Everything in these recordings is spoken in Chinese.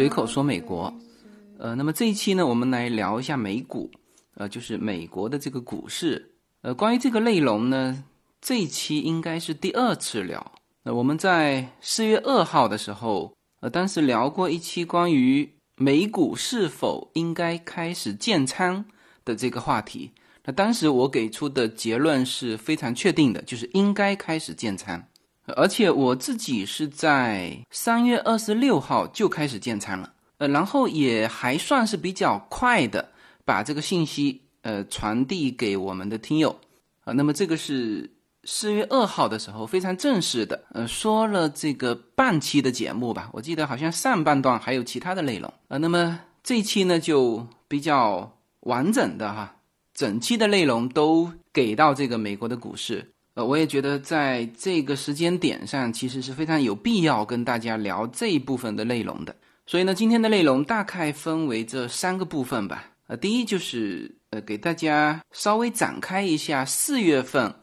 随口说美国，呃，那么这一期呢，我们来聊一下美股，呃，就是美国的这个股市。呃，关于这个内容呢，这一期应该是第二次聊。那我们在四月二号的时候，呃，当时聊过一期关于美股是否应该开始建仓的这个话题。那当时我给出的结论是非常确定的，就是应该开始建仓。而且我自己是在三月二十六号就开始建仓了，呃，然后也还算是比较快的把这个信息呃传递给我们的听友啊。那么这个是四月二号的时候非常正式的，呃，说了这个半期的节目吧，我记得好像上半段还有其他的内容啊。那么这一期呢就比较完整的哈，整期的内容都给到这个美国的股市。呃，我也觉得在这个时间点上，其实是非常有必要跟大家聊这一部分的内容的。所以呢，今天的内容大概分为这三个部分吧。呃，第一就是呃，给大家稍微展开一下四月份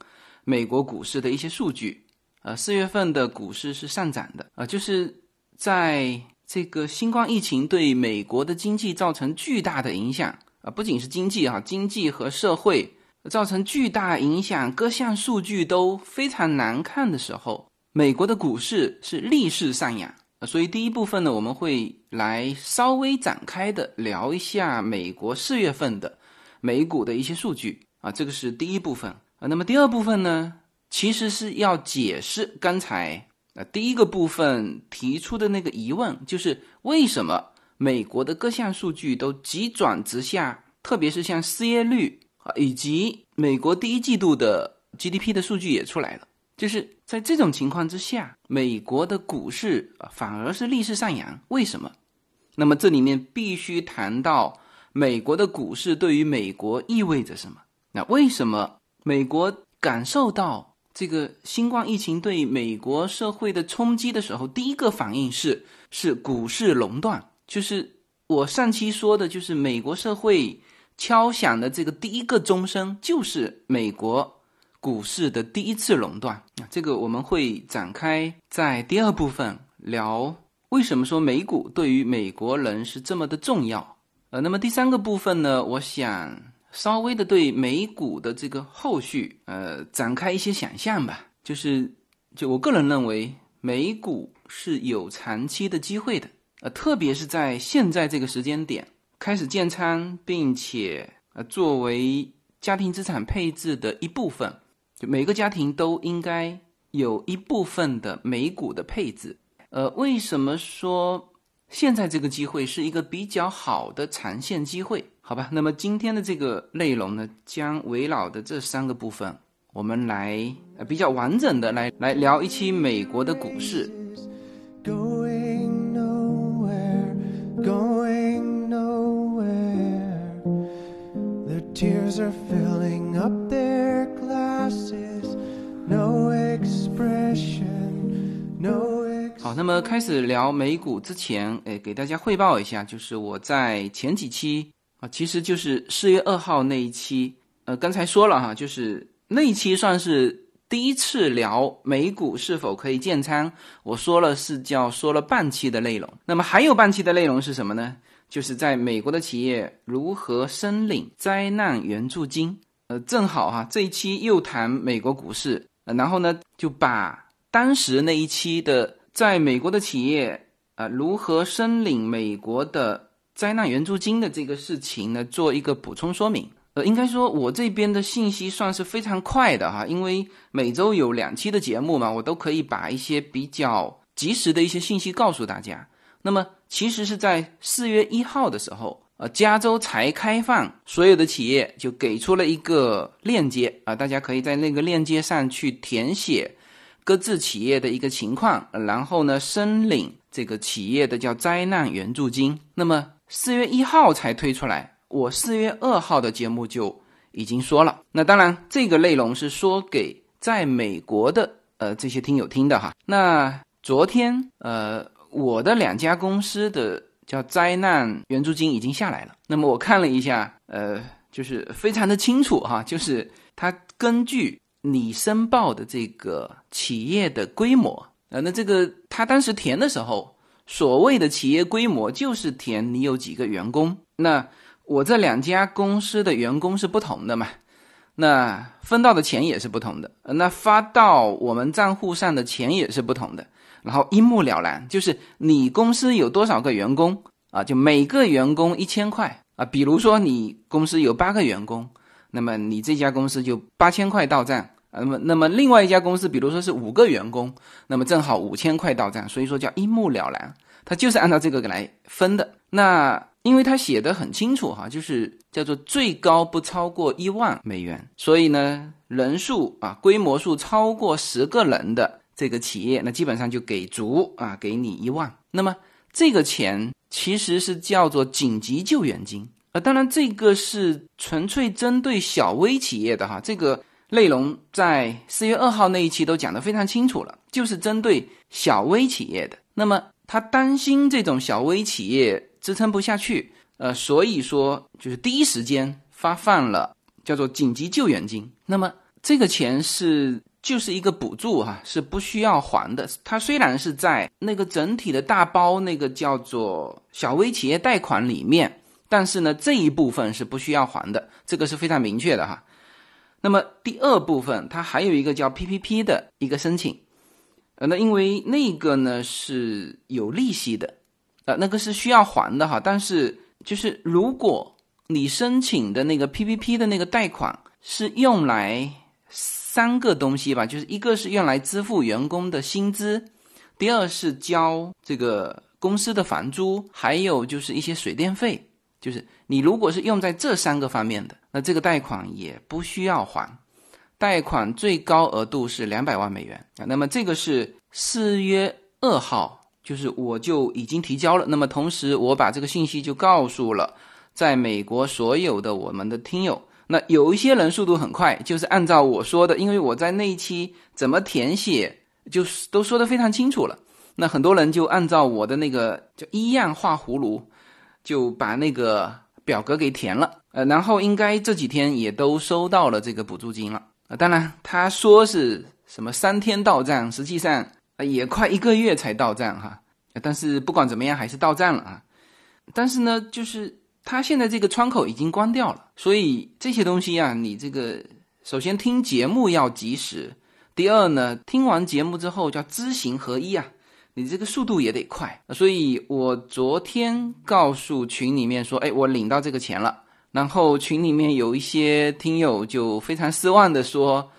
美国股市的一些数据。呃，四月份的股市是上涨的。啊，就是在这个新冠疫情对美国的经济造成巨大的影响啊，不仅是经济哈，经济和社会。造成巨大影响，各项数据都非常难看的时候，美国的股市是逆势上扬。所以第一部分呢，我们会来稍微展开的聊一下美国四月份的美股的一些数据啊，这个是第一部分啊。那么第二部分呢，其实是要解释刚才啊第一个部分提出的那个疑问，就是为什么美国的各项数据都急转直下，特别是像失业率。以及美国第一季度的 GDP 的数据也出来了，就是在这种情况之下，美国的股市啊反而是逆势上扬，为什么？那么这里面必须谈到美国的股市对于美国意味着什么？那为什么美国感受到这个新冠疫情对美国社会的冲击的时候，第一个反应是是股市垄断？就是我上期说的，就是美国社会。敲响的这个第一个钟声，就是美国股市的第一次垄断。这个我们会展开在第二部分聊，为什么说美股对于美国人是这么的重要？呃，那么第三个部分呢，我想稍微的对美股的这个后续，呃，展开一些想象吧。就是，就我个人认为，美股是有长期的机会的。呃，特别是在现在这个时间点。开始建仓，并且呃作为家庭资产配置的一部分，就每个家庭都应该有一部分的美股的配置。呃，为什么说现在这个机会是一个比较好的长线机会？好吧，那么今天的这个内容呢，将围绕的这三个部分，我们来呃比较完整的来来聊一期美国的股市。Tears are filling up their glasses. No expression, no. 好，那么开始聊美股之前，哎，给大家汇报一下，就是我在前几期啊，其实就是四月二号那一期，呃，刚才说了哈，就是那一期算是第一次聊美股是否可以建仓，我说了是叫说了半期的内容，那么还有半期的内容是什么呢？就是在美国的企业如何申领灾难援助金，呃，正好哈，这一期又谈美国股市，然后呢，就把当时那一期的在美国的企业啊如何申领美国的灾难援助金的这个事情呢，做一个补充说明。呃，应该说我这边的信息算是非常快的哈，因为每周有两期的节目嘛，我都可以把一些比较及时的一些信息告诉大家。那么。其实是在四月一号的时候，呃，加州才开放，所有的企业就给出了一个链接啊，大家可以在那个链接上去填写各自企业的一个情况，然后呢申领这个企业的叫灾难援助金。那么四月一号才推出来，我四月二号的节目就已经说了。那当然，这个内容是说给在美国的呃这些听友听的哈。那昨天呃。我的两家公司的叫灾难援助金已经下来了。那么我看了一下，呃，就是非常的清楚哈，就是它根据你申报的这个企业的规模呃，那这个他当时填的时候，所谓的企业规模就是填你有几个员工。那我这两家公司的员工是不同的嘛？那分到的钱也是不同的，那发到我们账户上的钱也是不同的。然后一目了然，就是你公司有多少个员工啊？就每个员工一千块啊。比如说你公司有八个员工，那么你这家公司就八千块到账。那么，那么另外一家公司，比如说是五个员工，那么正好五千块到账，所以说叫一目了然，他就是按照这个来分的。那因为他写的很清楚哈，就是叫做最高不超过一万美元，所以呢，人数啊，规模数超过十个人的这个企业，那基本上就给足啊，给你一万。那么这个钱其实是叫做紧急救援金啊，当然这个是纯粹针对小微企业的哈，这个。内容在四月二号那一期都讲得非常清楚了，就是针对小微企业的。那么他担心这种小微企业支撑不下去，呃，所以说就是第一时间发放了叫做紧急救援金。那么这个钱是就是一个补助哈，是不需要还的。它虽然是在那个整体的大包那个叫做小微企业贷款里面，但是呢这一部分是不需要还的，这个是非常明确的哈。那么第二部分，它还有一个叫 PPP 的一个申请，呃，那因为那个呢是有利息的，呃，那个是需要还的哈。但是就是如果你申请的那个 PPP 的那个贷款是用来三个东西吧，就是一个是用来支付员工的薪资，第二是交这个公司的房租，还有就是一些水电费。就是你如果是用在这三个方面的，那这个贷款也不需要还，贷款最高额度是两百万美元啊。那么这个是四月二号，就是我就已经提交了。那么同时我把这个信息就告诉了在美国所有的我们的听友。那有一些人速度很快，就是按照我说的，因为我在那一期怎么填写，就是都说的非常清楚了。那很多人就按照我的那个叫一样画葫芦。就把那个表格给填了，呃，然后应该这几天也都收到了这个补助金了，啊，当然他说是什么三天到账，实际上也快一个月才到账哈，但是不管怎么样还是到账了啊，但是呢，就是他现在这个窗口已经关掉了，所以这些东西啊，你这个首先听节目要及时，第二呢，听完节目之后叫知行合一啊。你这个速度也得快，所以我昨天告诉群里面说，哎，我领到这个钱了。然后群里面有一些听友就非常失望的说，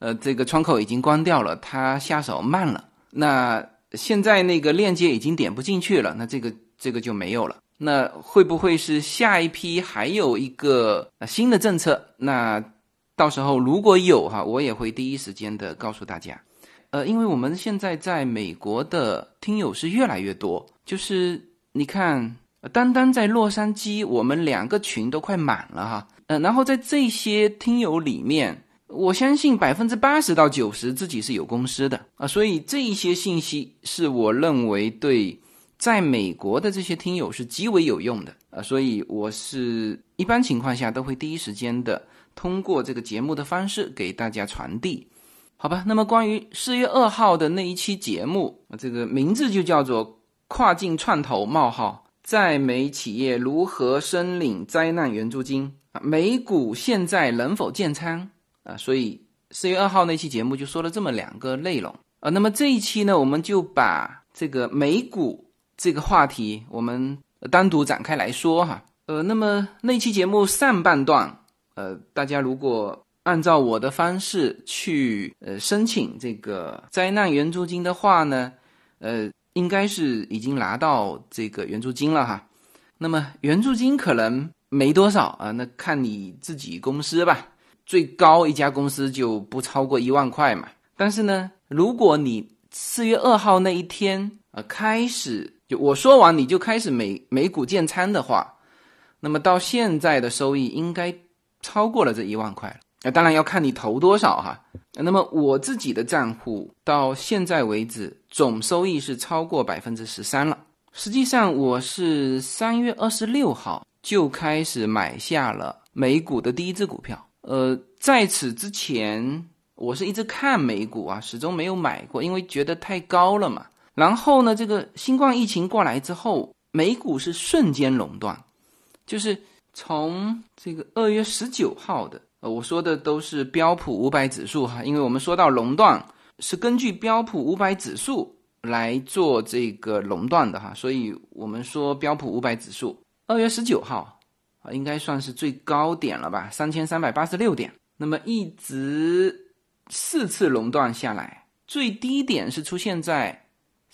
呃，这个窗口已经关掉了，他下手慢了。那现在那个链接已经点不进去了，那这个这个就没有了。那会不会是下一批还有一个新的政策？那到时候如果有哈，我也会第一时间的告诉大家。呃，因为我们现在在美国的听友是越来越多，就是你看，单单在洛杉矶，我们两个群都快满了哈。呃，然后在这些听友里面，我相信百分之八十到九十自己是有公司的啊，所以这一些信息是我认为对在美国的这些听友是极为有用的啊，所以我是一般情况下都会第一时间的通过这个节目的方式给大家传递。好吧，那么关于四月二号的那一期节目，这个名字就叫做“跨境创投冒号在美企业如何申领灾难援助金啊？美股现在能否建仓啊？”所以四月二号那期节目就说了这么两个内容啊。那么这一期呢，我们就把这个美股这个话题我们单独展开来说哈。呃，那么那期节目上半段，呃，大家如果按照我的方式去呃申请这个灾难援助金的话呢，呃，应该是已经拿到这个援助金了哈。那么援助金可能没多少啊，那看你自己公司吧。最高一家公司就不超过一万块嘛。但是呢，如果你四月二号那一天啊开始就我说完你就开始美美股建仓的话，那么到现在的收益应该超过了这一万块了。那当然要看你投多少哈。那么我自己的账户到现在为止总收益是超过百分之十三了。实际上我是三月二十六号就开始买下了美股的第一只股票。呃，在此之前我是一直看美股啊，始终没有买过，因为觉得太高了嘛。然后呢，这个新冠疫情过来之后，美股是瞬间垄断，就是从这个二月十九号的，呃，我说的都是标普五百指数哈，因为我们说到垄断是根据标普五百指数来做这个垄断的哈，所以我们说标普五百指数二月十九号啊，应该算是最高点了吧，三千三百八十六点，那么一直四次垄断下来，最低点是出现在。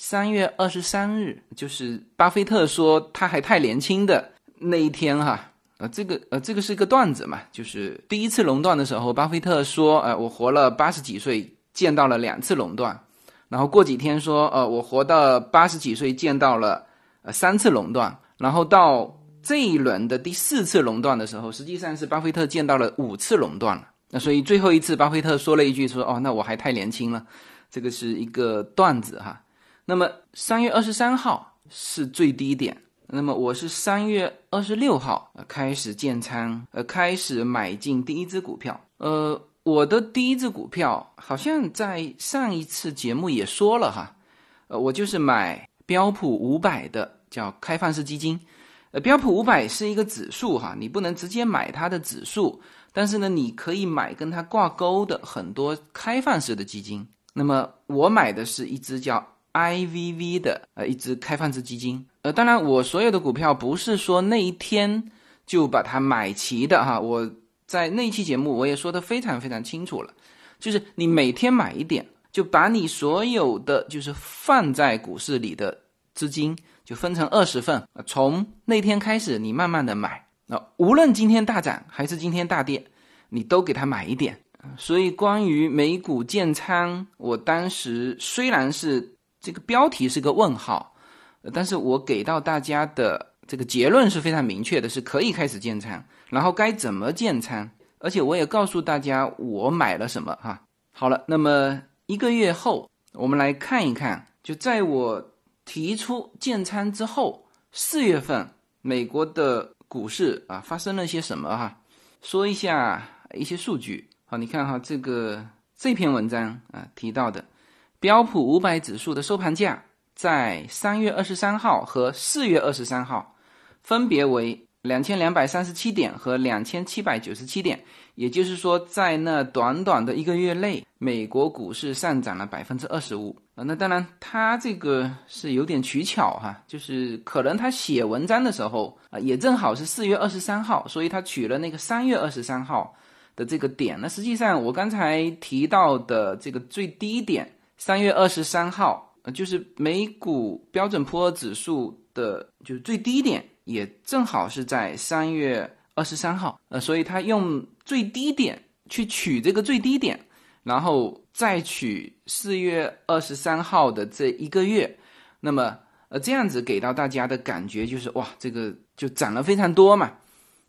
三月二十三日，就是巴菲特说他还太年轻的那一天哈，呃，这个呃，这个是一个段子嘛，就是第一次垄断的时候，巴菲特说，呃，我活了八十几岁，见到了两次垄断，然后过几天说，呃，我活到八十几岁，见到了呃三次垄断，然后到这一轮的第四次垄断的时候，实际上是巴菲特见到了五次垄断了，那所以最后一次巴菲特说了一句说，哦，那我还太年轻了，这个是一个段子哈。那么三月二十三号是最低点。那么我是三月二十六号开始建仓，呃，开始买进第一只股票。呃，我的第一只股票好像在上一次节目也说了哈，呃，我就是买标普五百的，叫开放式基金。呃，标普五百是一个指数哈，你不能直接买它的指数，但是呢，你可以买跟它挂钩的很多开放式的基金。那么我买的是一只叫。IVV 的呃一只开放式基金，呃，当然我所有的股票不是说那一天就把它买齐的哈，我在那期节目我也说的非常非常清楚了，就是你每天买一点，就把你所有的就是放在股市里的资金就分成二十份，从那天开始你慢慢的买，那无论今天大涨还是今天大跌，你都给它买一点。所以关于美股建仓，我当时虽然是。这个标题是个问号，但是我给到大家的这个结论是非常明确的，是可以开始建仓，然后该怎么建仓，而且我也告诉大家我买了什么哈。好了，那么一个月后，我们来看一看，就在我提出建仓之后，四月份美国的股市啊发生了些什么哈？说一下一些数据。好，你看哈，这个这篇文章啊提到的。标普五百指数的收盘价在三月二十三号和四月二十三号，分别为两千两百三十七点和两千七百九十七点。也就是说，在那短短的一个月内，美国股市上涨了百分之二十五啊！那当然，他这个是有点取巧哈，就是可能他写文章的时候啊，也正好是四月二十三号，所以他取了那个三月二十三号的这个点。那实际上，我刚才提到的这个最低点。三月二十三号，呃，就是美股标准普尔指数的，就是最低点，也正好是在三月二十三号，呃，所以他用最低点去取这个最低点，然后再取四月二十三号的这一个月，那么，呃，这样子给到大家的感觉就是，哇，这个就涨了非常多嘛，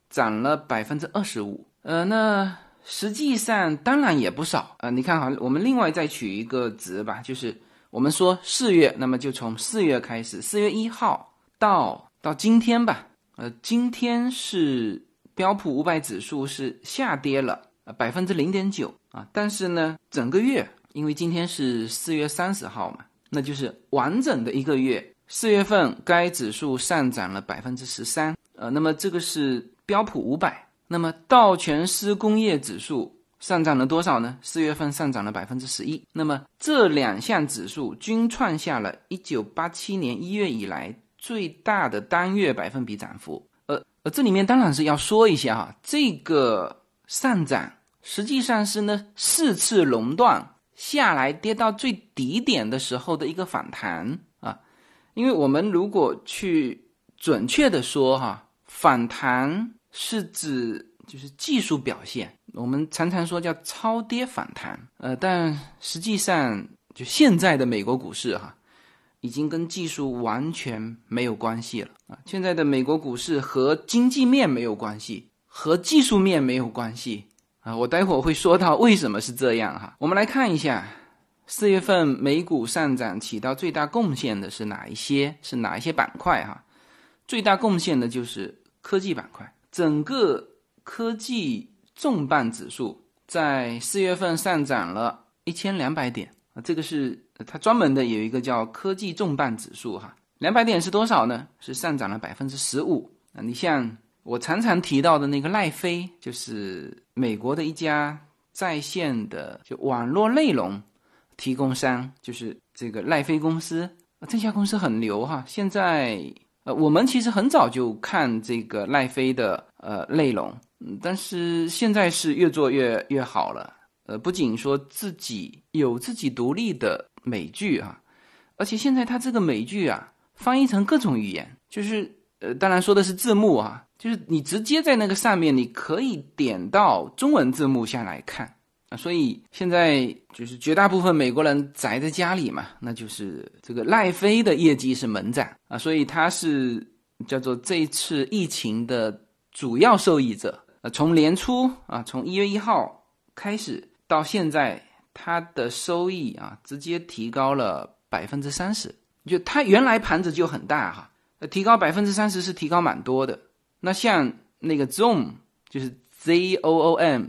涨了百分之二十五，呃，那。实际上当然也不少啊！你看哈，我们另外再取一个值吧，就是我们说四月，那么就从四月开始，四月一号到到今天吧。呃，今天是标普五百指数是下跌了百分之零点九啊，但是呢，整个月因为今天是四月三十号嘛，那就是完整的一个月，四月份该指数上涨了百分之十三。呃，那么这个是标普五百。那么道琼斯工业指数上涨了多少呢？四月份上涨了百分之十一。那么这两项指数均创下了一九八七年一月以来最大的单月百分比涨幅。呃呃，这里面当然是要说一下哈，这个上涨实际上是呢四次熔断下来跌到最低点的时候的一个反弹啊。因为我们如果去准确的说哈，反弹。是指就是技术表现，我们常常说叫超跌反弹，呃，但实际上就现在的美国股市哈，已经跟技术完全没有关系了啊！现在的美国股市和经济面没有关系，和技术面没有关系啊！我待会儿会说到为什么是这样哈。我们来看一下四月份美股上涨起到最大贡献的是哪一些？是哪一些板块哈？最大贡献的就是科技板块。整个科技重磅指数在四月份上涨了一千两百点啊，这个是它专门的有一个叫科技重磅指数哈，两百点是多少呢？是上涨了百分之十五啊。你像我常常提到的那个奈飞，就是美国的一家在线的就网络内容提供商，就是这个奈飞公司啊，这家公司很牛哈。现在呃，我们其实很早就看这个奈飞的呃内容。嗯，但是现在是越做越越好了。呃，不仅说自己有自己独立的美剧啊，而且现在它这个美剧啊，翻译成各种语言，就是呃，当然说的是字幕啊，就是你直接在那个上面，你可以点到中文字幕下来看啊。所以现在就是绝大部分美国人宅在家里嘛，那就是这个奈飞的业绩是猛涨啊，所以它是叫做这次疫情的主要受益者。呃，从年初啊，从一月一号开始到现在，它的收益啊，直接提高了百分之三十。就它原来盘子就很大哈，呃，提高百分之三十是提高蛮多的。那像那个 Zoom，就是 Z O O M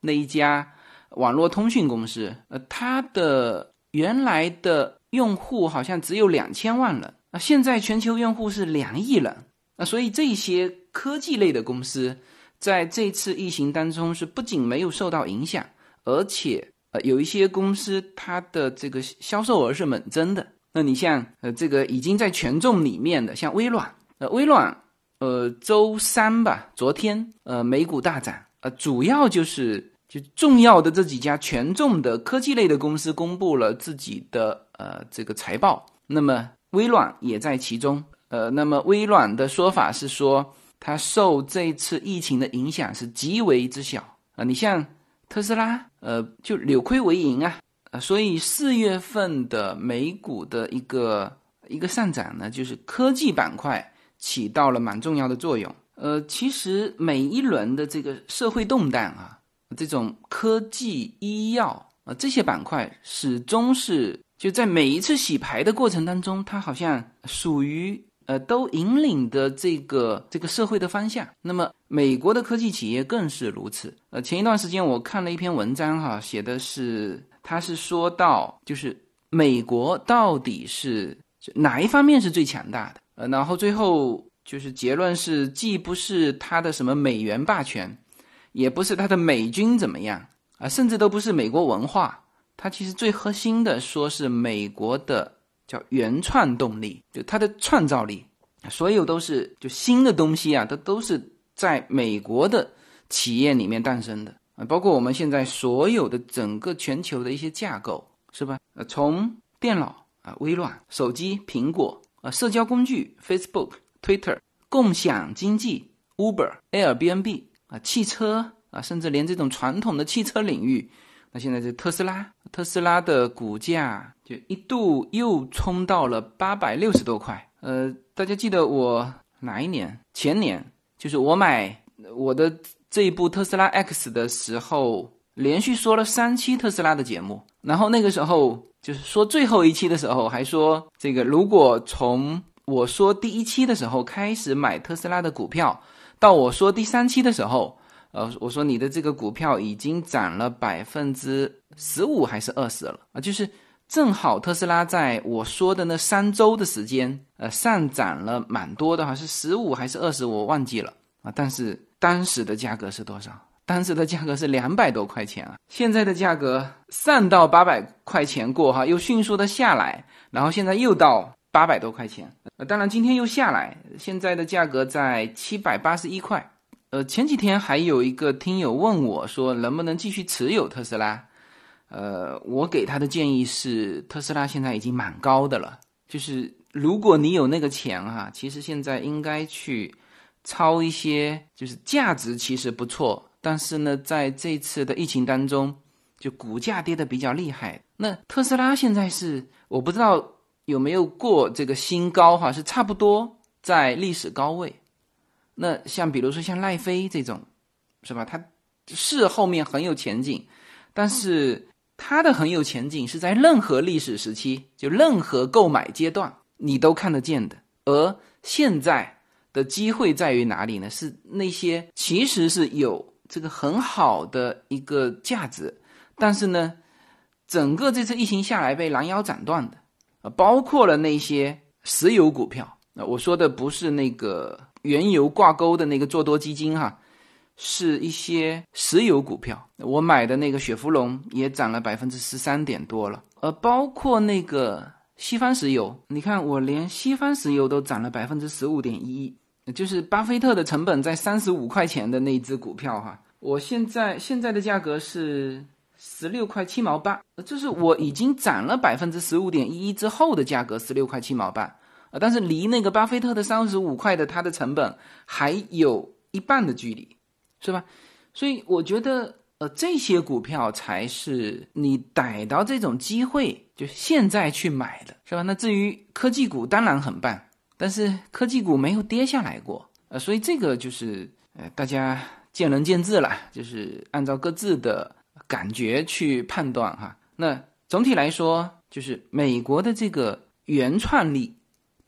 那一家网络通讯公司，呃，它的原来的用户好像只有两千万人啊，现在全球用户是两亿人啊，所以这些科技类的公司。在这次疫情当中，是不仅没有受到影响，而且呃有一些公司它的这个销售额是猛增的。那你像呃这个已经在权重里面的，像微软，呃微软呃周三吧，昨天呃美股大涨，呃主要就是就重要的这几家权重的科技类的公司公布了自己的呃这个财报，那么微软也在其中。呃，那么微软的说法是说。它受这次疫情的影响是极为之小啊！你像特斯拉，呃，就扭亏为盈啊，呃，所以四月份的美股的一个一个上涨呢，就是科技板块起到了蛮重要的作用。呃，其实每一轮的这个社会动荡啊，这种科技、医药啊这些板块，始终是就在每一次洗牌的过程当中，它好像属于。呃，都引领的这个这个社会的方向。那么，美国的科技企业更是如此。呃，前一段时间我看了一篇文章，哈，写的是，他是说到，就是美国到底是哪一方面是最强大的？呃，然后最后就是结论是，既不是他的什么美元霸权，也不是他的美军怎么样啊，甚至都不是美国文化，它其实最核心的说是美国的。叫原创动力，就它的创造力，所有都是就新的东西啊，它都是在美国的企业里面诞生的啊，包括我们现在所有的整个全球的一些架构，是吧？呃，从电脑啊，微软、手机、苹果啊，社交工具 Facebook、Twitter、共享经济 Uber、Airbnb 啊，汽车啊，甚至连这种传统的汽车领域。那现在这特斯拉，特斯拉的股价就一度又冲到了八百六十多块。呃，大家记得我哪一年？前年，就是我买我的这一部特斯拉 X 的时候，连续说了三期特斯拉的节目。然后那个时候就是说最后一期的时候，还说这个如果从我说第一期的时候开始买特斯拉的股票，到我说第三期的时候。呃，我说你的这个股票已经涨了百分之十五还是二十了啊？就是正好特斯拉在我说的那三周的时间，呃，上涨了蛮多的哈，是十五还是二十，我忘记了啊。但是当时的价格是多少？当时的价格是两百多块钱啊。现在的价格上到八百块钱过哈，又迅速的下来，然后现在又到八百多块钱。呃，当然今天又下来，现在的价格在七百八十一块。呃，前几天还有一个听友问我说，能不能继续持有特斯拉？呃，我给他的建议是，特斯拉现在已经蛮高的了，就是如果你有那个钱哈，其实现在应该去抄一些，就是价值其实不错，但是呢，在这次的疫情当中，就股价跌的比较厉害。那特斯拉现在是我不知道有没有过这个新高哈，是差不多在历史高位。那像比如说像奈飞这种，是吧？它是后面很有前景，但是它的很有前景是在任何历史时期，就任何购买阶段你都看得见的。而现在的机会在于哪里呢？是那些其实是有这个很好的一个价值，但是呢，整个这次疫情下来被拦腰斩断的，包括了那些石油股票。那我说的不是那个原油挂钩的那个做多基金哈，是一些石油股票。我买的那个雪佛龙也涨了百分之十三点多了，呃，包括那个西方石油，你看我连西方石油都涨了百分之十五点一，就是巴菲特的成本在三十五块钱的那只股票哈，我现在现在的价格是十六块七毛八，这是我已经涨了百分之十五点一之后的价格，十六块七毛八。啊，但是离那个巴菲特的三十五块的它的成本还有一半的距离，是吧？所以我觉得，呃，这些股票才是你逮到这种机会就现在去买的，是吧？那至于科技股，当然很棒，但是科技股没有跌下来过，呃，所以这个就是呃，大家见仁见智了，就是按照各自的感觉去判断哈。那总体来说，就是美国的这个原创力。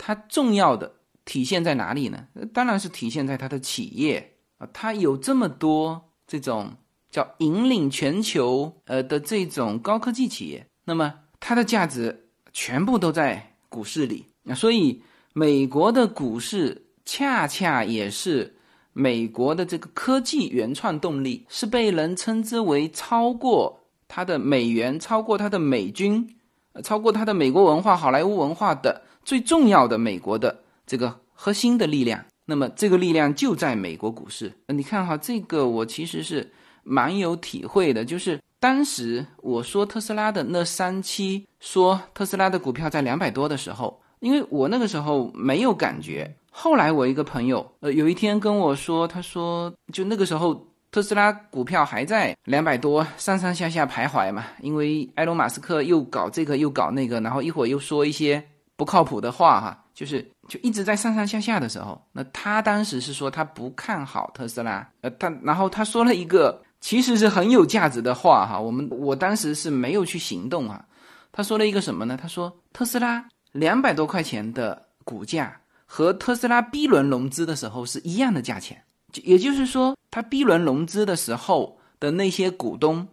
它重要的体现在哪里呢？当然是体现在它的企业啊，它有这么多这种叫引领全球呃的这种高科技企业，那么它的价值全部都在股市里啊，所以美国的股市恰恰也是美国的这个科技原创动力，是被人称之为超过它的美元、超过它的美军、超过它的美国文化、好莱坞文化的。最重要的美国的这个核心的力量，那么这个力量就在美国股市。你看哈，这个我其实是蛮有体会的，就是当时我说特斯拉的那三期，说特斯拉的股票在两百多的时候，因为我那个时候没有感觉。后来我一个朋友，呃，有一天跟我说，他说就那个时候特斯拉股票还在两百多，上上下下徘徊嘛，因为埃隆·马斯克又搞这个又搞那个，然后一会儿又说一些。不靠谱的话哈，就是就一直在上上下下的时候，那他当时是说他不看好特斯拉，呃，他然后他说了一个其实是很有价值的话哈，我们我当时是没有去行动啊，他说了一个什么呢？他说特斯拉两百多块钱的股价和特斯拉 B 轮融资的时候是一样的价钱，也就是说他 B 轮融资的时候的那些股东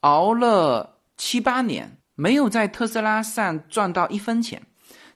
熬了七八年，没有在特斯拉上赚到一分钱。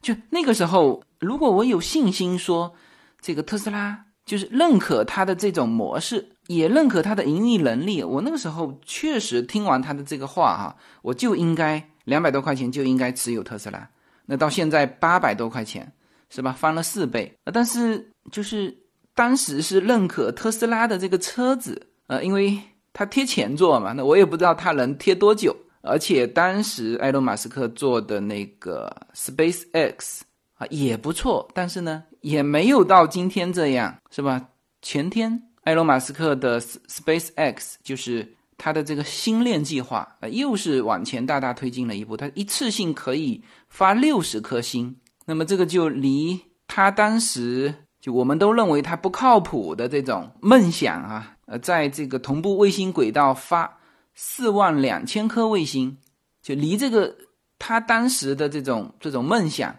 就那个时候，如果我有信心说，这个特斯拉就是认可它的这种模式，也认可它的盈利能力，我那个时候确实听完他的这个话哈，我就应该两百多块钱就应该持有特斯拉。那到现在八百多块钱，是吧？翻了四倍。但是就是当时是认可特斯拉的这个车子，呃，因为他贴前座嘛，那我也不知道他能贴多久。而且当时埃隆·马斯克做的那个 Space X 啊也不错，但是呢也没有到今天这样，是吧？前天埃隆·马斯克的 Space X 就是他的这个星链计划啊，又是往前大大推进了一步，他一次性可以发六十颗星，那么这个就离他当时就我们都认为他不靠谱的这种梦想啊，呃，在这个同步卫星轨道发。四万两千颗卫星，就离这个他当时的这种这种梦想，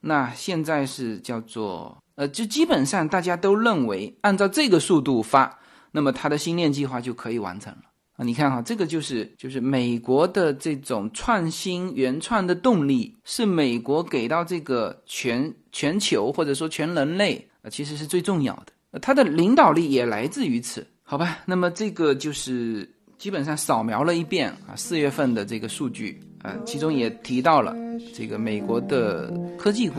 那现在是叫做呃，就基本上大家都认为按照这个速度发，那么他的星链计划就可以完成了啊！你看哈，这个就是就是美国的这种创新原创的动力，是美国给到这个全全球或者说全人类啊，其实是最重要的，它的领导力也来自于此，好吧？那么这个就是。基本上扫描了一遍啊，四月份的这个数据啊，其中也提到了这个美国的科技股。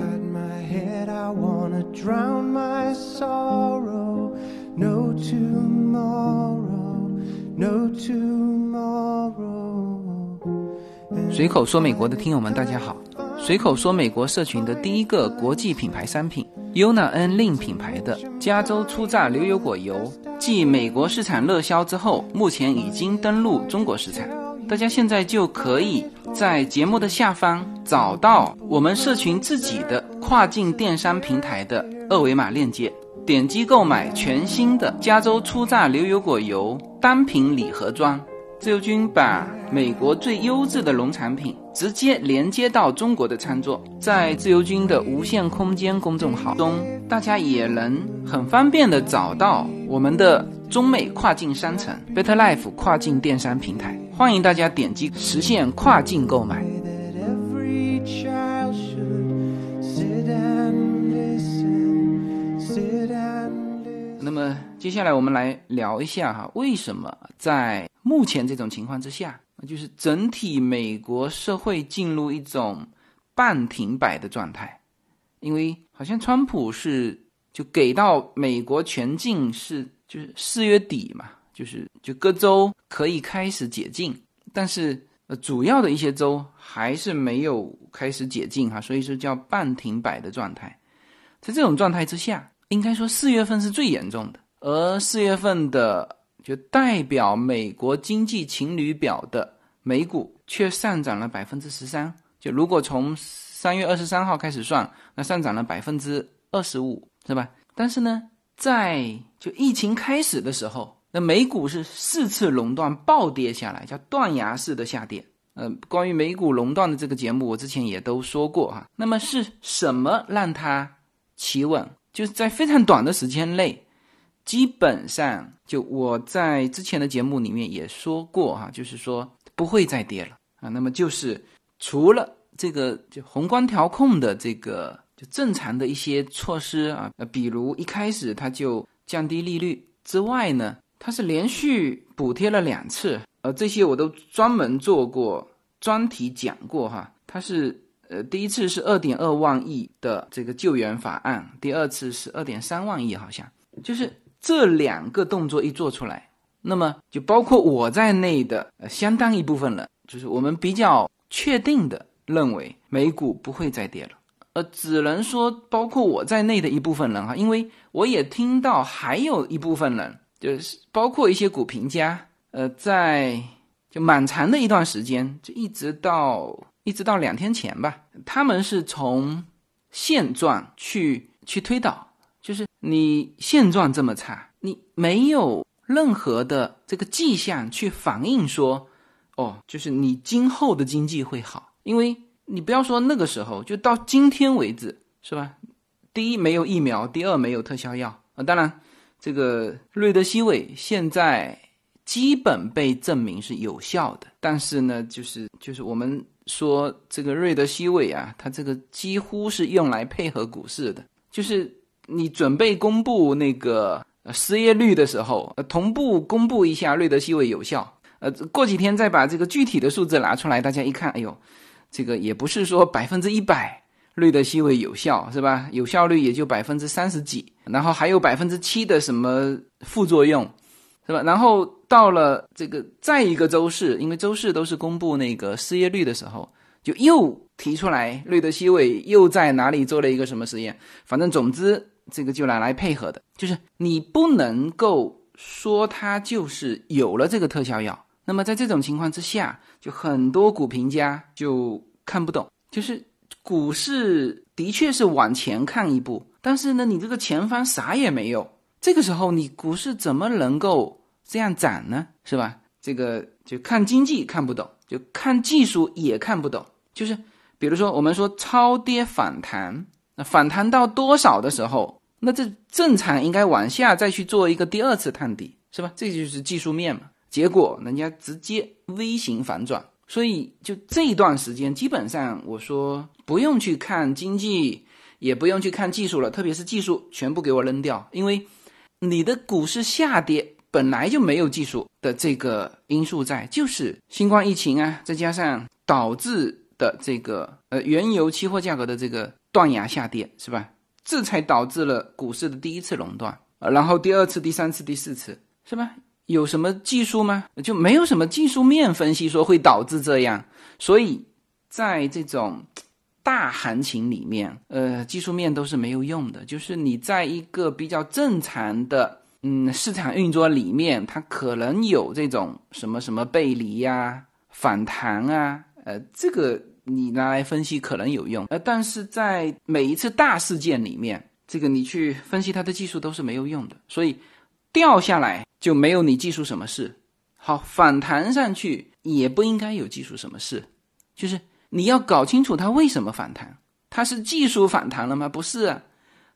随口说美国的听友们，大家好。随口说美国社群的第一个国际品牌商品，Yuna N 令品牌的加州初榨牛油果油，继美国市场热销之后，目前已经登陆中国市场。大家现在就可以在节目的下方找到我们社群自己的跨境电商平台的二维码链接，点击购买全新的加州初榨牛油果油单瓶礼盒装。自由军把美国最优质的农产品。直接连接到中国的餐桌，在自由军的无限空间公众号中，大家也能很方便的找到我们的中美跨境商城 Better Life 跨境电商平台，欢迎大家点击实现跨境购买。接下来我们来聊一下哈，为什么在目前这种情况之下，就是整体美国社会进入一种半停摆的状态？因为好像川普是就给到美国全境是就是四月底嘛，就是就各州可以开始解禁，但是呃主要的一些州还是没有开始解禁哈，所以说叫半停摆的状态。在这种状态之下，应该说四月份是最严重的，而四月份的就代表美国经济情侣表的美股却上涨了百分之十三。就如果从三月二十三号开始算，那上涨了百分之二十五，是吧？但是呢，在就疫情开始的时候，那美股是四次熔断暴跌下来，叫断崖式的下跌。呃，关于美股熔断的这个节目，我之前也都说过哈。那么是什么让它企稳？就是在非常短的时间内，基本上就我在之前的节目里面也说过哈，就是说不会再跌了啊。那么就是除了这个就宏观调控的这个就正常的一些措施啊，比如一开始它就降低利率之外呢，它是连续补贴了两次，呃，这些我都专门做过专题讲过哈，它是。呃，第一次是二点二万亿的这个救援法案，第二次是二点三万亿，好像就是这两个动作一做出来，那么就包括我在内的、相当一部分人，就是我们比较确定的认为美股不会再跌了。呃，只能说包括我在内的一部分人哈，因为我也听到还有一部分人，就是包括一些股评家，呃，在就蛮长的一段时间，就一直到。一直到两天前吧，他们是从现状去去推导，就是你现状这么差，你没有任何的这个迹象去反映说，哦，就是你今后的经济会好，因为你不要说那个时候，就到今天为止，是吧？第一没有疫苗，第二没有特效药啊，当然这个瑞德西韦现在基本被证明是有效的，但是呢，就是就是我们。说这个瑞德西韦啊，它这个几乎是用来配合股市的，就是你准备公布那个失业率的时候，同步公布一下瑞德西韦有效，呃，过几天再把这个具体的数字拿出来，大家一看，哎呦，这个也不是说百分之一百瑞德西韦有效是吧？有效率也就百分之三十几，然后还有百分之七的什么副作用。是吧？然后到了这个再一个周四，因为周四都是公布那个失业率的时候，就又提出来，瑞德西韦又在哪里做了一个什么实验？反正总之，这个就拿来配合的，就是你不能够说它就是有了这个特效药。那么在这种情况之下，就很多股评家就看不懂，就是股市的确是往前看一步，但是呢，你这个前方啥也没有。这个时候，你股市怎么能够这样涨呢？是吧？这个就看经济看不懂，就看技术也看不懂。就是比如说，我们说超跌反弹，那反弹到多少的时候，那这正常应该往下再去做一个第二次探底，是吧？这就是技术面嘛。结果人家直接 V 型反转，所以就这一段时间，基本上我说不用去看经济，也不用去看技术了，特别是技术全部给我扔掉，因为。你的股市下跌本来就没有技术的这个因素在，就是新冠疫情啊，再加上导致的这个呃原油期货价格的这个断崖下跌，是吧？这才导致了股市的第一次垄断，然后第二次、第三次、第四次，是吧？有什么技术吗？就没有什么技术面分析说会导致这样，所以在这种。大行情里面，呃，技术面都是没有用的。就是你在一个比较正常的，嗯，市场运作里面，它可能有这种什么什么背离呀、反弹啊，呃，这个你拿来分析可能有用。呃，但是在每一次大事件里面，这个你去分析它的技术都是没有用的。所以掉下来就没有你技术什么事。好，反弹上去也不应该有技术什么事，就是。你要搞清楚它为什么反弹，它是技术反弹了吗？不是啊，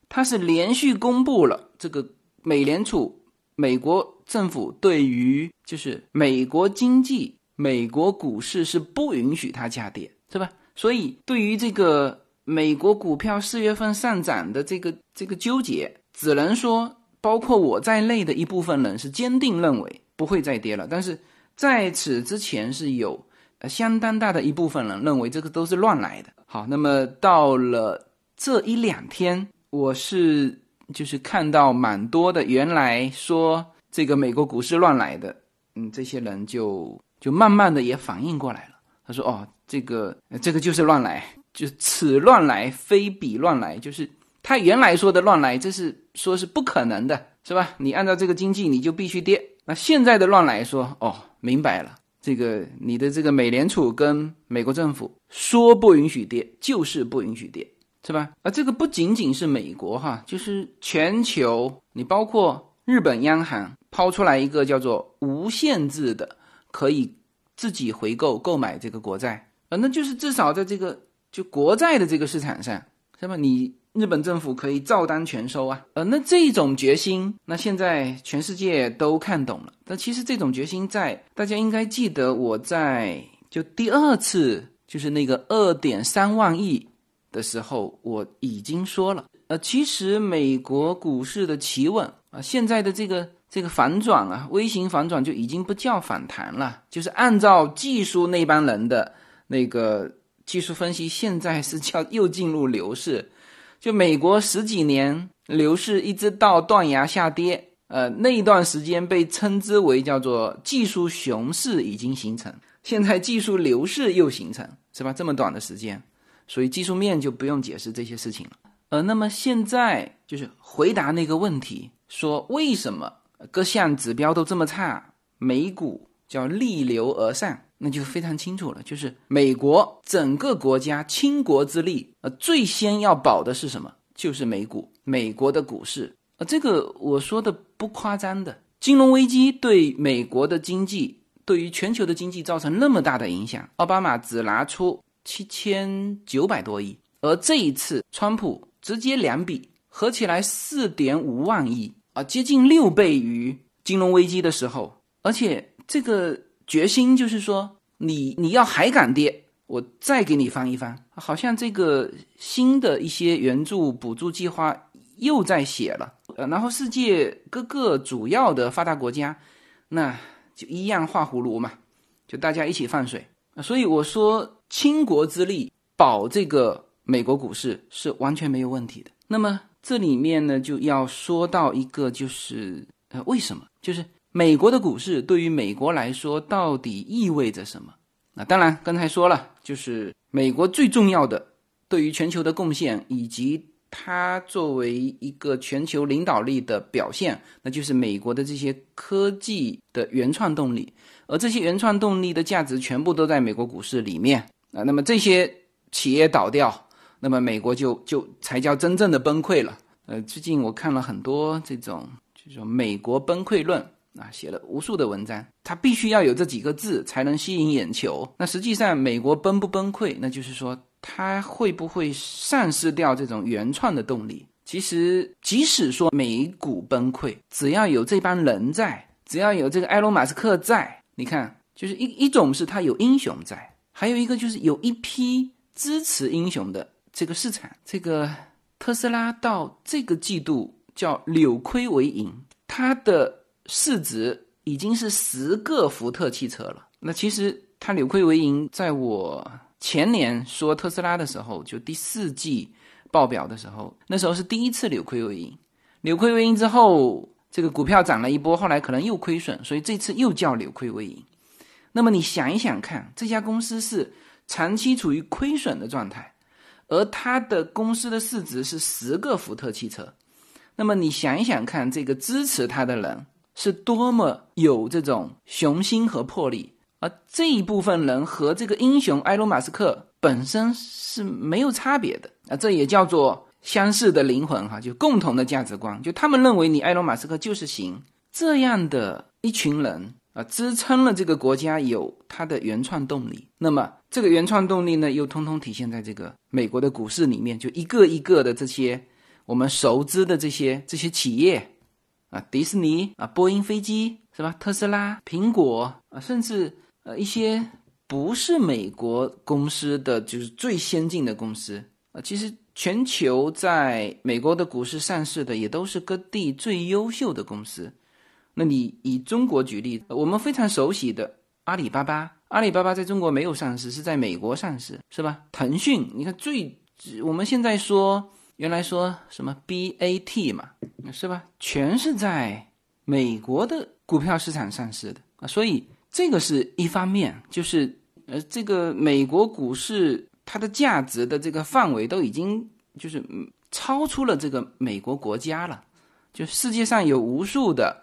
它是连续公布了这个美联储、美国政府对于就是美国经济、美国股市是不允许它下跌，是吧？所以对于这个美国股票四月份上涨的这个这个纠结，只能说。包括我在内的一部分人是坚定认为不会再跌了，但是在此之前是有呃相当大的一部分人认为这个都是乱来的。好，那么到了这一两天，我是就是看到蛮多的原来说这个美国股市乱来的，嗯，这些人就就慢慢的也反应过来了。他说：“哦，这个这个就是乱来，就此乱来非彼乱来，就是。”他原来说的乱来，这是说是不可能的，是吧？你按照这个经济，你就必须跌。那现在的乱来说，哦，明白了，这个你的这个美联储跟美国政府说不允许跌，就是不允许跌，是吧？而这个不仅仅是美国哈，就是全球，你包括日本央行抛出来一个叫做无限制的，可以自己回购购买这个国债，呃，那就是至少在这个就国债的这个市场上，是吧？你。日本政府可以照单全收啊，呃，那这种决心，那现在全世界都看懂了。但其实这种决心，在大家应该记得，我在就第二次就是那个二点三万亿的时候，我已经说了，呃，其实美国股市的企稳啊，现在的这个这个反转啊，微型反转就已经不叫反弹了，就是按照技术那帮人的那个技术分析，现在是叫 又进入牛市。就美国十几年牛市一直到断崖下跌，呃，那一段时间被称之为叫做技术熊市已经形成，现在技术牛市又形成，是吧？这么短的时间，所以技术面就不用解释这些事情了。呃，那么现在就是回答那个问题，说为什么各项指标都这么差，美股叫逆流而上？那就非常清楚了，就是美国整个国家倾国之力，呃，最先要保的是什么？就是美股，美国的股市。呃，这个我说的不夸张的。金融危机对美国的经济，对于全球的经济造成那么大的影响，奥巴马只拿出七千九百多亿，而这一次川普直接两笔合起来四点五万亿啊，接近六倍于金融危机的时候，而且这个。决心就是说，你你要还敢跌，我再给你翻一翻。好像这个新的一些援助补助计划又在写了，呃，然后世界各个主要的发达国家，那就一样画葫芦嘛，就大家一起放水。所以我说，倾国之力保这个美国股市是完全没有问题的。那么这里面呢，就要说到一个，就是呃，为什么？就是。美国的股市对于美国来说到底意味着什么？那当然，刚才说了，就是美国最重要的对于全球的贡献，以及它作为一个全球领导力的表现，那就是美国的这些科技的原创动力。而这些原创动力的价值全部都在美国股市里面啊。那么这些企业倒掉，那么美国就就才叫真正的崩溃了。呃，最近我看了很多这种，就说美国崩溃论。啊，写了无数的文章，他必须要有这几个字才能吸引眼球。那实际上，美国崩不崩溃，那就是说，它会不会丧失掉这种原创的动力？其实，即使说美股崩溃，只要有这帮人在，只要有这个埃隆·马斯克在，你看，就是一一种是他有英雄在，还有一个就是有一批支持英雄的这个市场。这个特斯拉到这个季度叫扭亏为盈，它的。市值已经是十个福特汽车了。那其实它扭亏为盈，在我前年说特斯拉的时候，就第四季报表的时候，那时候是第一次扭亏为盈。扭亏为盈之后，这个股票涨了一波，后来可能又亏损，所以这次又叫扭亏为盈。那么你想一想看，这家公司是长期处于亏损的状态，而他的公司的市值是十个福特汽车。那么你想一想看，这个支持他的人。是多么有这种雄心和魄力，而这一部分人和这个英雄埃隆·马斯克本身是没有差别的啊，这也叫做相似的灵魂哈，就共同的价值观，就他们认为你埃隆·马斯克就是行，这样的一群人啊，支撑了这个国家有它的原创动力。那么这个原创动力呢，又通通体现在这个美国的股市里面，就一个一个的这些我们熟知的这些这些企业啊，迪士尼啊，波音飞机是吧？特斯拉、苹果啊，甚至呃一些不是美国公司的，就是最先进的公司啊，其实。全球在美国的股市上市的也都是各地最优秀的公司。那你以中国举例，我们非常熟悉的阿里巴巴，阿里巴巴在中国没有上市，是在美国上市，是吧？腾讯，你看最我们现在说原来说什么 BAT 嘛，是吧？全是在美国的股票市场上市的啊，所以这个是一方面，就是呃，这个美国股市。它的价值的这个范围都已经就是超出了这个美国国家了，就世界上有无数的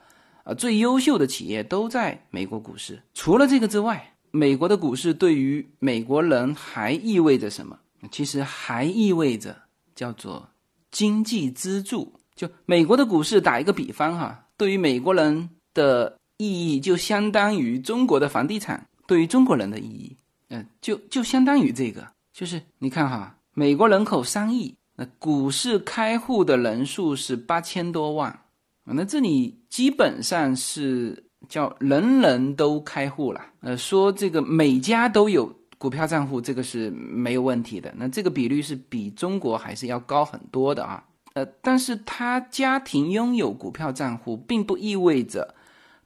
啊最优秀的企业都在美国股市。除了这个之外，美国的股市对于美国人还意味着什么？其实还意味着叫做经济支柱。就美国的股市，打一个比方哈，对于美国人的意义就相当于中国的房地产对于中国人的意义，嗯，就就相当于这个。就是你看哈，美国人口三亿，那股市开户的人数是八千多万，那这里基本上是叫人人都开户了。呃，说这个每家都有股票账户，这个是没有问题的。那这个比率是比中国还是要高很多的啊。呃，但是他家庭拥有股票账户，并不意味着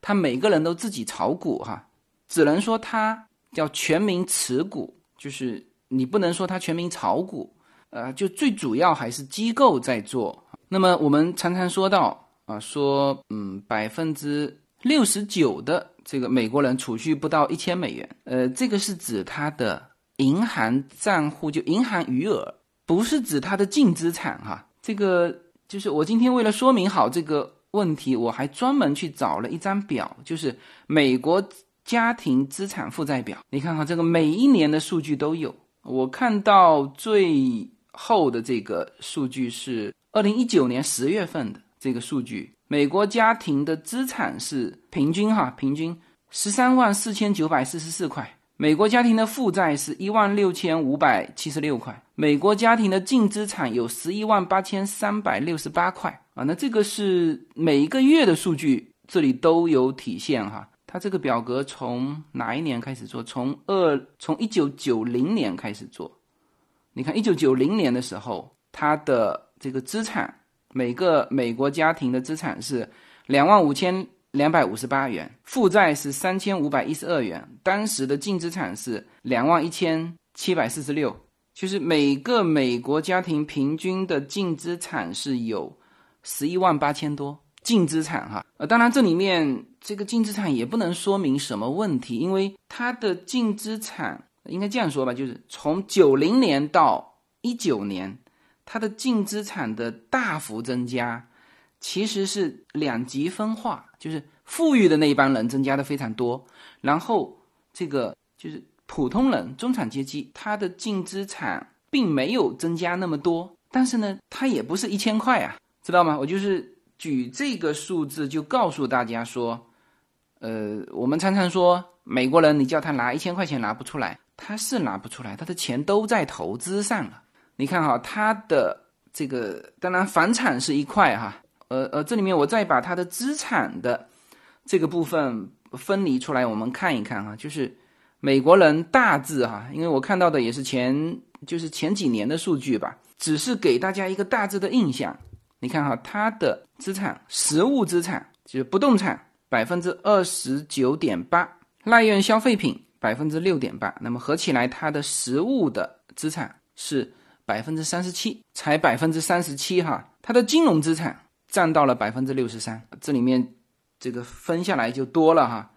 他每个人都自己炒股哈，只能说他叫全民持股，就是。你不能说他全民炒股，呃，就最主要还是机构在做。那么我们常常说到啊，说嗯，百分之六十九的这个美国人储蓄不到一千美元，呃，这个是指他的银行账户，就银行余额，不是指他的净资产哈。这个就是我今天为了说明好这个问题，我还专门去找了一张表，就是美国家庭资产负债表。你看哈，这个每一年的数据都有。我看到最后的这个数据是二零一九年十月份的这个数据，美国家庭的资产是平均哈，平均十三万四千九百四十四块，美国家庭的负债是一万六千五百七十六块，美国家庭的净资产有十一万八千三百六十八块啊，那这个是每一个月的数据，这里都有体现哈。它这个表格从哪一年开始做？从二从一九九零年开始做。你看，一九九零年的时候，它的这个资产，每个美国家庭的资产是两万五千两百五十八元，负债是三千五百一十二元，当时的净资产是两万一千七百四十六，就是每个美国家庭平均的净资产是有十一万八千多。净资产哈，呃，当然这里面这个净资产也不能说明什么问题，因为它的净资产应该这样说吧，就是从九零年到一九年，它的净资产的大幅增加，其实是两极分化，就是富裕的那一帮人增加的非常多，然后这个就是普通人、中产阶级，他的净资产并没有增加那么多，但是呢，它也不是一千块啊，知道吗？我就是。举这个数字就告诉大家说，呃，我们常常说美国人，你叫他拿一千块钱拿不出来，他是拿不出来，他的钱都在投资上了。你看哈，他的这个当然房产是一块哈，呃呃，这里面我再把他的资产的这个部分分离出来，我们看一看哈，就是美国人大致哈，因为我看到的也是前就是前几年的数据吧，只是给大家一个大致的印象。你看哈，它的资产，实物资产就是不动产百分之二十九点八，耐用消费品百分之六点八，那么合起来它的实物的资产是百分之三十七，才百分之三十七哈。它的金融资产占到了百分之六十三，这里面这个分下来就多了哈。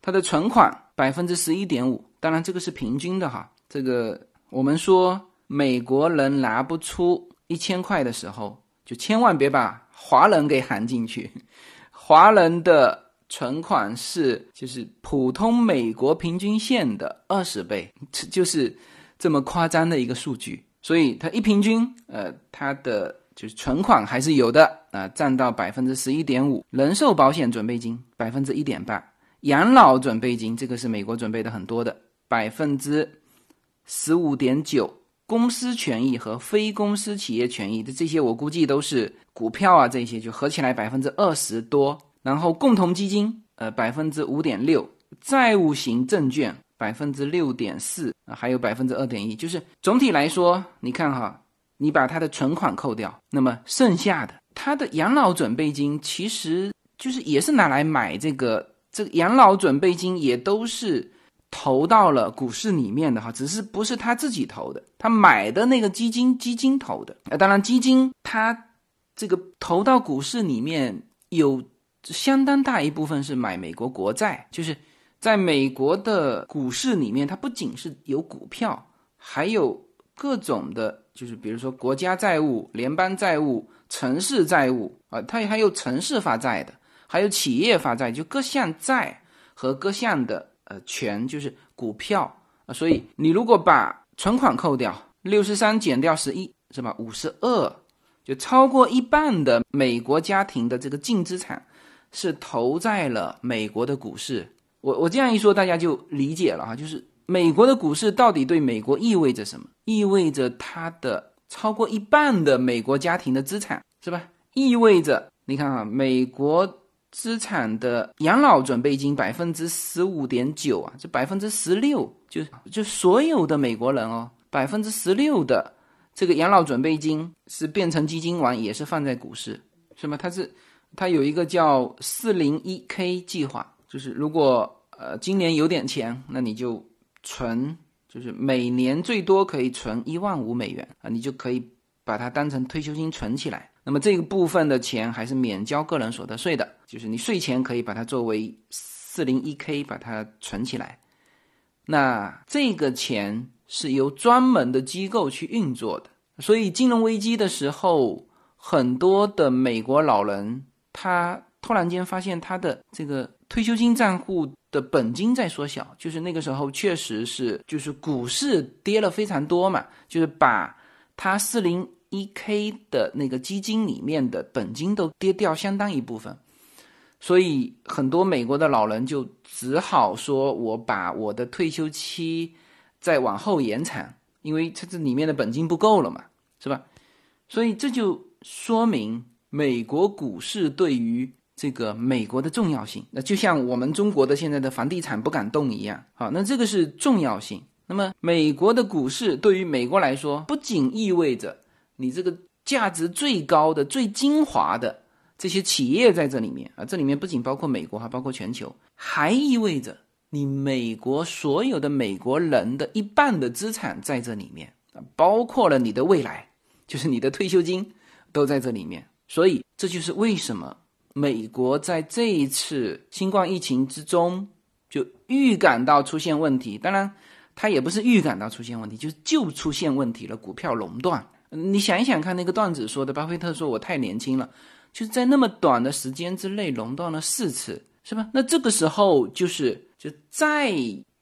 它的存款百分之十一点五，当然这个是平均的哈。这个我们说美国人拿不出一千块的时候。就千万别把华人给含进去，华人的存款是就是普通美国平均线的二十倍，就是这么夸张的一个数据。所以它一平均，呃，它的就是存款还是有的啊，占到百分之十一点五。人寿保险准备金百分之一点八，养老准备金，这个是美国准备的很多的，百分之十五点九。公司权益和非公司企业权益的这些，我估计都是股票啊，这些就合起来百分之二十多。然后共同基金，呃，百分之五点六，债务型证券百分之六点四，还有百分之二点一。就是总体来说，你看哈，你把他的存款扣掉，那么剩下的他的养老准备金，其实就是也是拿来买这个这个养老准备金，也都是。投到了股市里面的哈，只是不是他自己投的，他买的那个基金基金投的。啊，当然基金他这个投到股市里面有相当大一部分是买美国国债，就是在美国的股市里面，它不仅是有股票，还有各种的，就是比如说国家债务、联邦债务、城市债务啊，它还有城市发债的，还有企业发债，就各项债和各项的。呃，权就是股票啊，所以你如果把存款扣掉，六十三减掉十一，是吧？五十二，就超过一半的美国家庭的这个净资产是投在了美国的股市。我我这样一说，大家就理解了哈，就是美国的股市到底对美国意味着什么？意味着它的超过一半的美国家庭的资产，是吧？意味着你看啊，美国。资产的养老准备金百分之十五点九啊，这百分之十六就就所有的美国人哦，百分之十六的这个养老准备金是变成基金完，也是放在股市，是吗？它是它有一个叫四零一 K 计划，就是如果呃今年有点钱，那你就存，就是每年最多可以存一万五美元啊，你就可以把它当成退休金存起来。那么这个部分的钱还是免交个人所得税的，就是你税前可以把它作为四零一 K 把它存起来。那这个钱是由专门的机构去运作的，所以金融危机的时候，很多的美国老人他突然间发现他的这个退休金账户的本金在缩小，就是那个时候确实是就是股市跌了非常多嘛，就是把它四零。一 K 的那个基金里面的本金都跌掉相当一部分，所以很多美国的老人就只好说：“我把我的退休期再往后延长，因为它这里面的本金不够了嘛，是吧？”所以这就说明美国股市对于这个美国的重要性。那就像我们中国的现在的房地产不敢动一样，好，那这个是重要性。那么美国的股市对于美国来说，不仅意味着。你这个价值最高的、最精华的这些企业在这里面啊，这里面不仅包括美国，还包括全球，还意味着你美国所有的美国人的一半的资产在这里面啊，包括了你的未来，就是你的退休金都在这里面。所以这就是为什么美国在这一次新冠疫情之中就预感到出现问题。当然，它也不是预感到出现问题，就是就出现问题了，股票垄断。你想一想看，那个段子说的，巴菲特说我太年轻了，就是在那么短的时间之内垄断了四次，是吧？那这个时候就是就再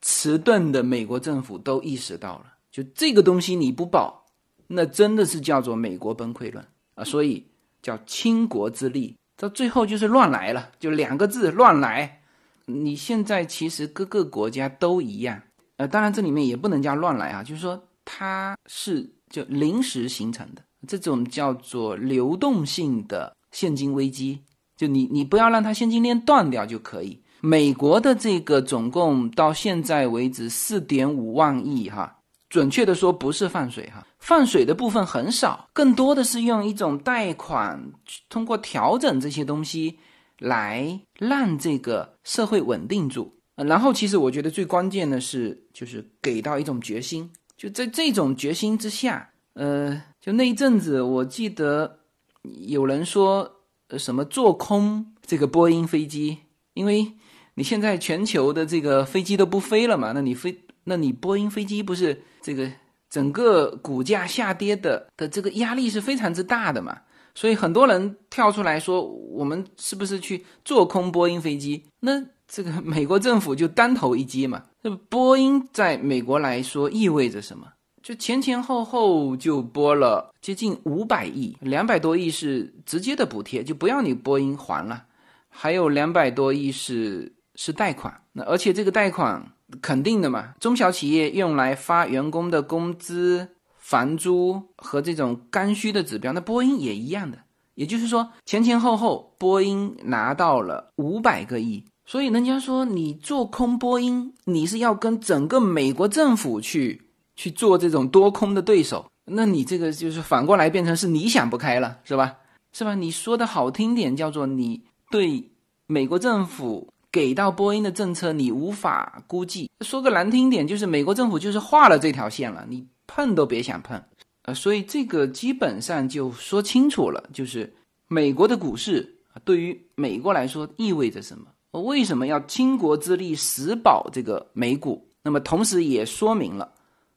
迟钝的美国政府都意识到了，就这个东西你不保，那真的是叫做美国崩溃论啊！所以叫倾国之力，到最后就是乱来了，就两个字乱来。你现在其实各个国家都一样，呃，当然这里面也不能叫乱来啊，就是说它是。就临时形成的这种叫做流动性的现金危机，就你你不要让它现金链断掉就可以。美国的这个总共到现在为止四点五万亿哈，准确的说不是放水哈，放水的部分很少，更多的是用一种贷款，通过调整这些东西来让这个社会稳定住。然后其实我觉得最关键的是就是给到一种决心。就在这种决心之下，呃，就那一阵子，我记得有人说，什么做空这个波音飞机，因为你现在全球的这个飞机都不飞了嘛，那你飞，那你波音飞机不是这个整个股价下跌的的这个压力是非常之大的嘛，所以很多人跳出来说，我们是不是去做空波音飞机？那这个美国政府就单头一击嘛。这波音在美国来说意味着什么？就前前后后就拨了接近五百亿，两百多亿是直接的补贴，就不要你波音还了，还有两百多亿是是贷款，那而且这个贷款肯定的嘛，中小企业用来发员工的工资、房租和这种刚需的指标，那波音也一样的。也就是说，前前后后，波音拿到了五百个亿。所以人家说，你做空波音，你是要跟整个美国政府去去做这种多空的对手。那你这个就是反过来变成是你想不开了，是吧？是吧？你说的好听点叫做你对美国政府给到波音的政策你无法估计；说个难听点，就是美国政府就是画了这条线了，你碰都别想碰。呃，所以这个基本上就说清楚了，就是美国的股市对于美国来说意味着什么？为什么要倾国之力死保这个美股？那么同时也说明了，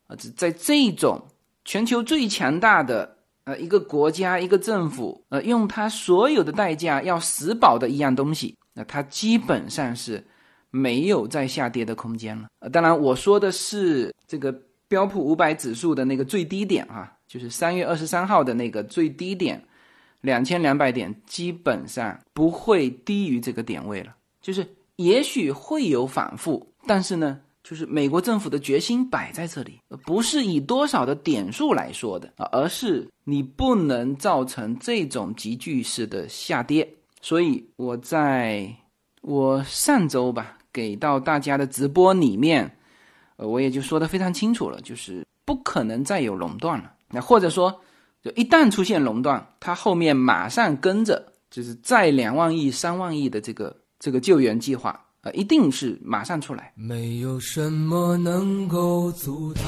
啊，在这种全球最强大的呃一个国家一个政府呃用它所有的代价要死保的一样东西，那它基本上是没有再下跌的空间了。呃，当然我说的是这个标普五百指数的那个最低点啊。就是三月二十三号的那个最低点，两千两百点，基本上不会低于这个点位了。就是也许会有反复，但是呢，就是美国政府的决心摆在这里，不是以多少的点数来说的啊，而是你不能造成这种急剧式的下跌。所以我在我上周吧给到大家的直播里面，呃，我也就说的非常清楚了，就是不可能再有垄断了。那或者说，就一旦出现垄断，它后面马上跟着就是再两万亿、三万亿的这个这个救援计划，呃，一定是马上出来。没有什么能够阻挡，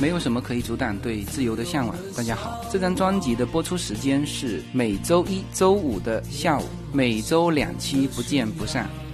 没有什么可以阻挡对自由的向往。大家好，这张专辑的播出时间是每周一周五的下午，每周两期，不见不散。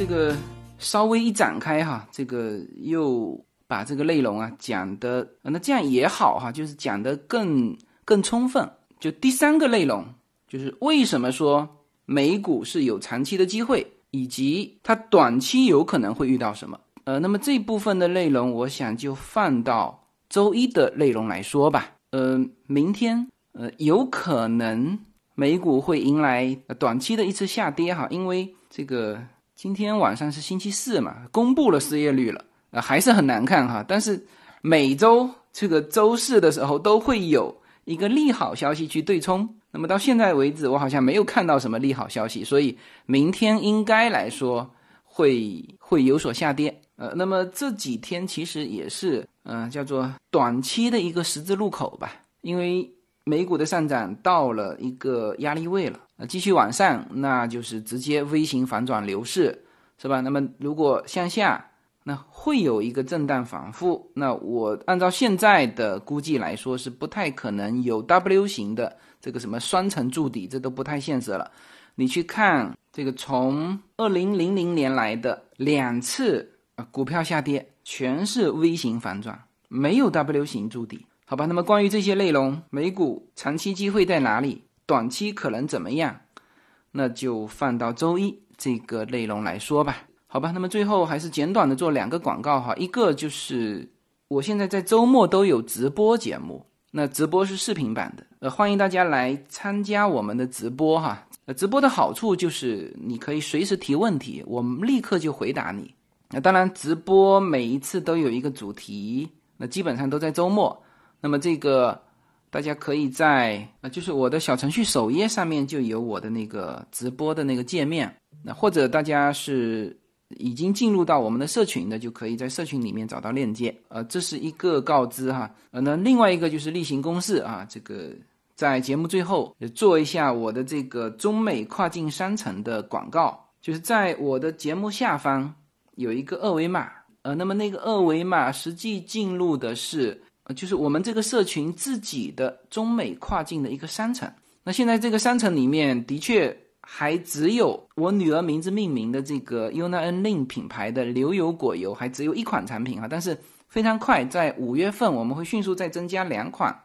这个稍微一展开哈，这个又把这个内容啊讲的，那这样也好哈，就是讲的更更充分。就第三个内容，就是为什么说美股是有长期的机会，以及它短期有可能会遇到什么。呃，那么这部分的内容，我想就放到周一的内容来说吧。呃，明天呃有可能美股会迎来短期的一次下跌哈，因为这个。今天晚上是星期四嘛，公布了失业率了，呃，还是很难看哈。但是每周这个周四的时候都会有一个利好消息去对冲。那么到现在为止，我好像没有看到什么利好消息，所以明天应该来说会会有所下跌。呃，那么这几天其实也是，嗯，叫做短期的一个十字路口吧，因为美股的上涨到了一个压力位了。继续往上，那就是直接 V 型反转牛市，是吧？那么如果向下，那会有一个震荡反复。那我按照现在的估计来说，是不太可能有 W 型的这个什么双层筑底，这都不太现实了。你去看这个从二零零零年来的两次啊股票下跌，全是 V 型反转，没有 W 型筑底，好吧？那么关于这些内容，美股长期机会在哪里？短期可能怎么样？那就放到周一这个内容来说吧，好吧。那么最后还是简短的做两个广告哈，一个就是我现在在周末都有直播节目，那直播是视频版的，呃，欢迎大家来参加我们的直播哈。呃，直播的好处就是你可以随时提问题，我们立刻就回答你。那当然，直播每一次都有一个主题，那基本上都在周末。那么这个。大家可以在呃，就是我的小程序首页上面就有我的那个直播的那个界面。那或者大家是已经进入到我们的社群的，就可以在社群里面找到链接。呃，这是一个告知哈。呃，那另外一个就是例行公事啊，这个在节目最后做一下我的这个中美跨境商城的广告，就是在我的节目下方有一个二维码。呃，那么那个二维码实际进入的是，就是我们这个社群自己的中美跨境的一个商城。那现在这个商城里面的确还只有我女儿名字命名的这个 Una N Lin 品牌的牛油果油，还只有一款产品啊。但是非常快，在五月份我们会迅速再增加两款，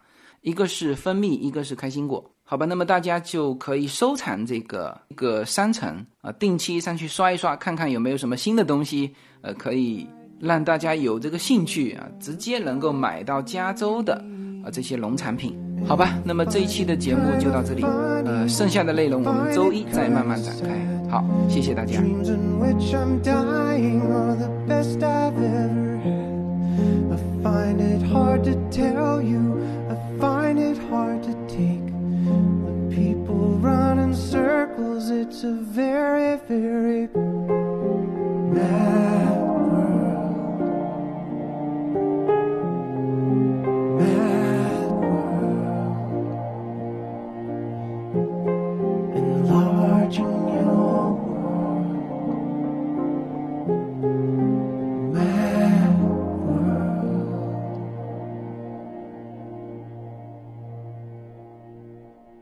一个是蜂蜜，一个是开心果。好吧，那么大家就可以收藏这个一个商城啊，定期上去刷一刷，看看有没有什么新的东西，呃，可以。让大家有这个兴趣啊，直接能够买到加州的啊这些农产品，好吧？那么这一期的节目就到这里，呃，剩下的内容我们周一再慢慢展开。好，谢谢大家。